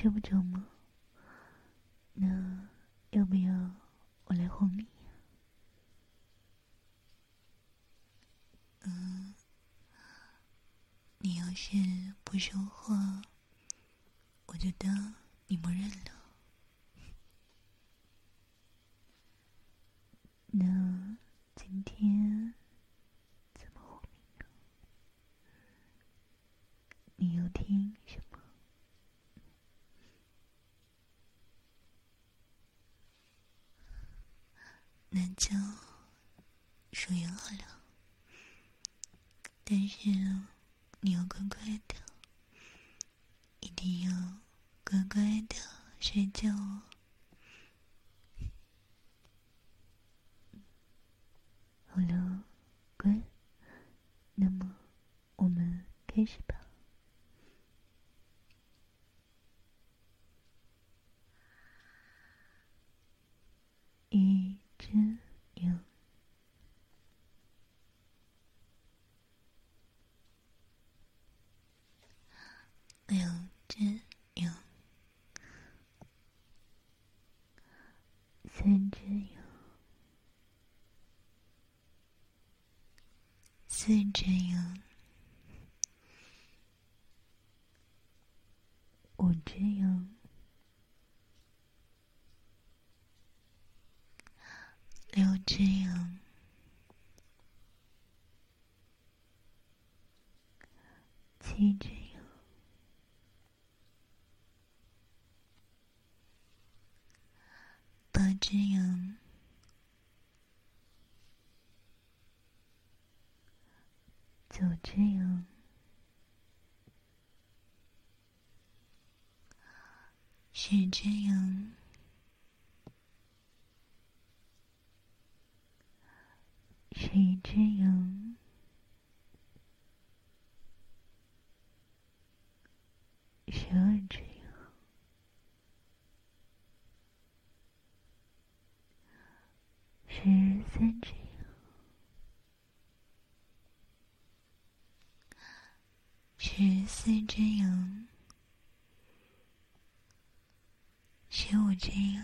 睡不着吗？那要不要我来哄你？嗯，你要是不说话，我就当你默认了。那今天怎么哄你呢？你要听什么？那就说演好了，但是你要乖乖的，一定要乖乖的睡觉哦。好了，乖，那么我们开始吧。一。只羊，两只羊，三只羊，四只羊，五只羊。六只羊，七只羊，八只羊，九只有，是只羊。十一只羊，十二只羊，十三只羊，十四只羊，十五只羊。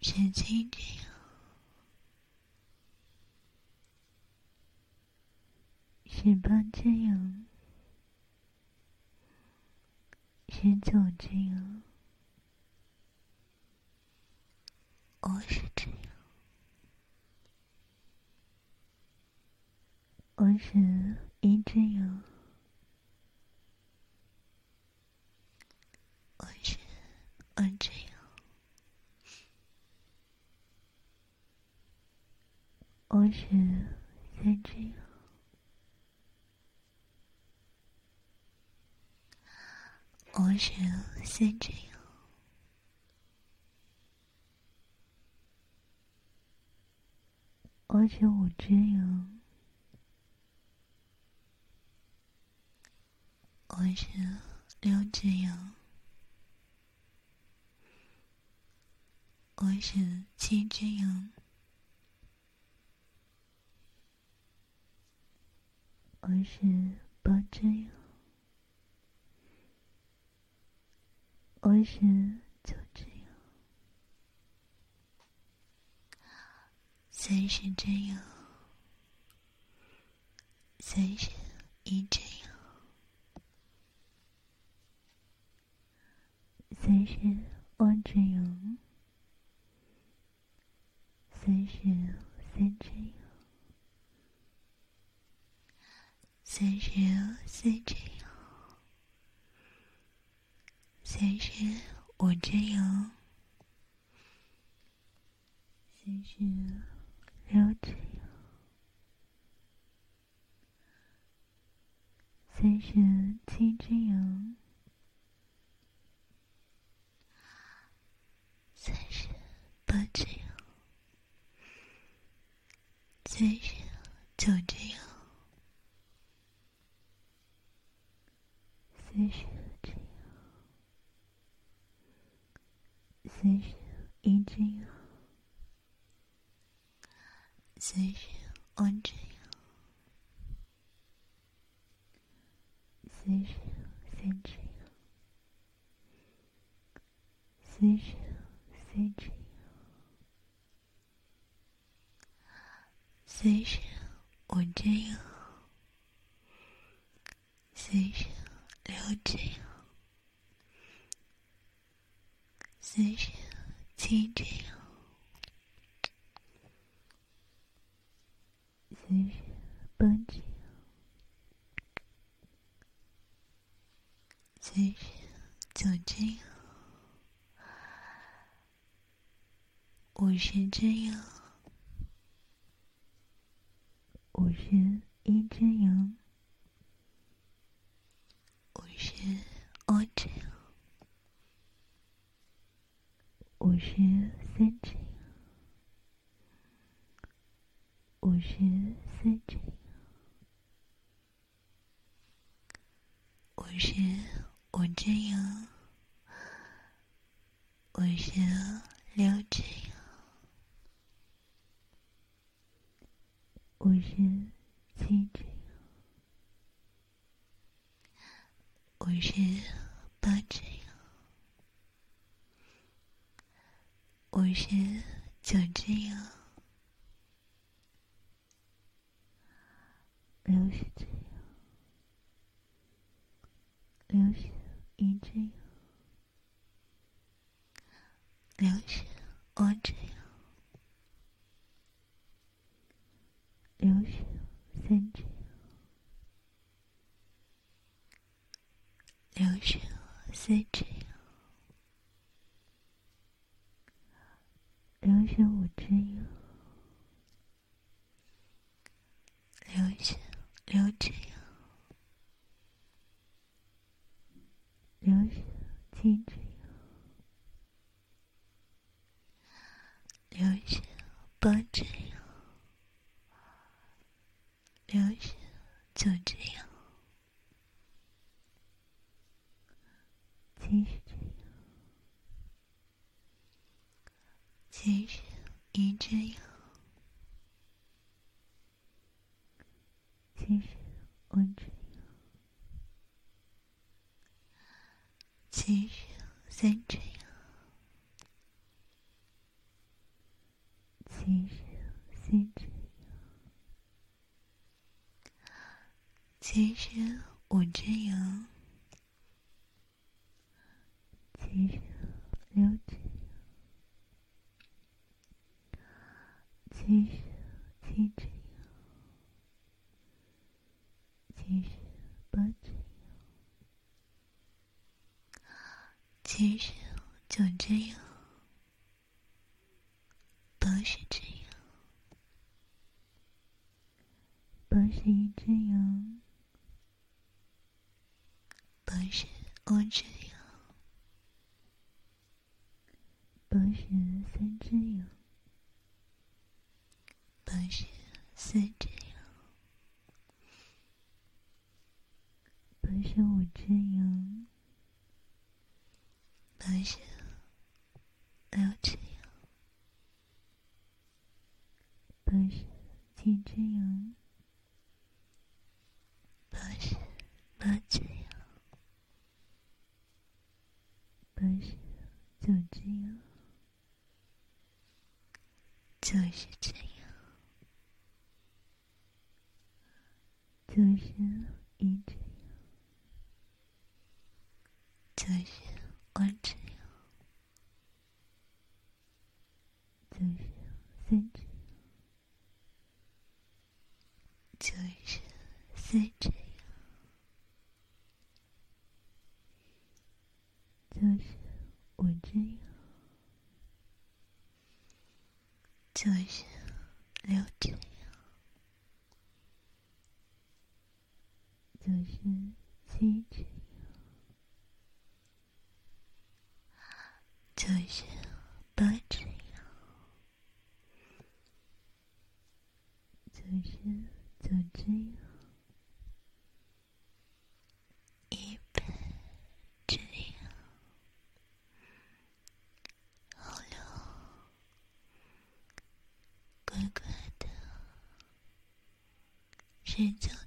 十七只羊，十八只羊，十九只羊，我是这样，我是一只羊，我是二只羊。我是三只羊，二十四只羊，我是五只羊，我是六只羊，我是七只羊。我是八只羊，二十九只，三十只羊，三十一只羊，三十二只羊，三十三只羊。三十四只羊，三十五只羊，三十六只羊，三十七只羊，三十八只羊，三十九只羊。四十只羊，四十一只羊，随时我这随时随这样，随时随这样，随时我这样，随时留这样，随时亲这样。随时帮这样，随时就这样，我是这样，我是一只羊，我是二只羊，我是三只羊。我是四只羊，我是五只羊，我是六只羊，我是七只羊，我是八只羊，我是九只羊。六十只羊，六十一只羊，六十二只羊，六十三只羊，六十四只羊，六十五只羊，六十。六只羊，六十七只羊，六十八只羊，六十九只羊，七十只羊，七十一只羊。七十二只羊，七十三只羊，七十四只羊，七十五只羊，七十六只羊，七十七只羊。七十八只羊，不是九只羊，不是只羊，不是一只羊，不是五只羊，不是三只羊，不是四只羊。八十五只羊，八十六只羊，八十七只羊，八十这样。不是，就这样。就是这样。就是十一只。九十二只羊，九十三只羊，九十四只羊，九十五只羊，就是六只羊，就是七只羊。就是八只羊，九十九只羊，一百只羊，好了，乖乖的睡觉觉。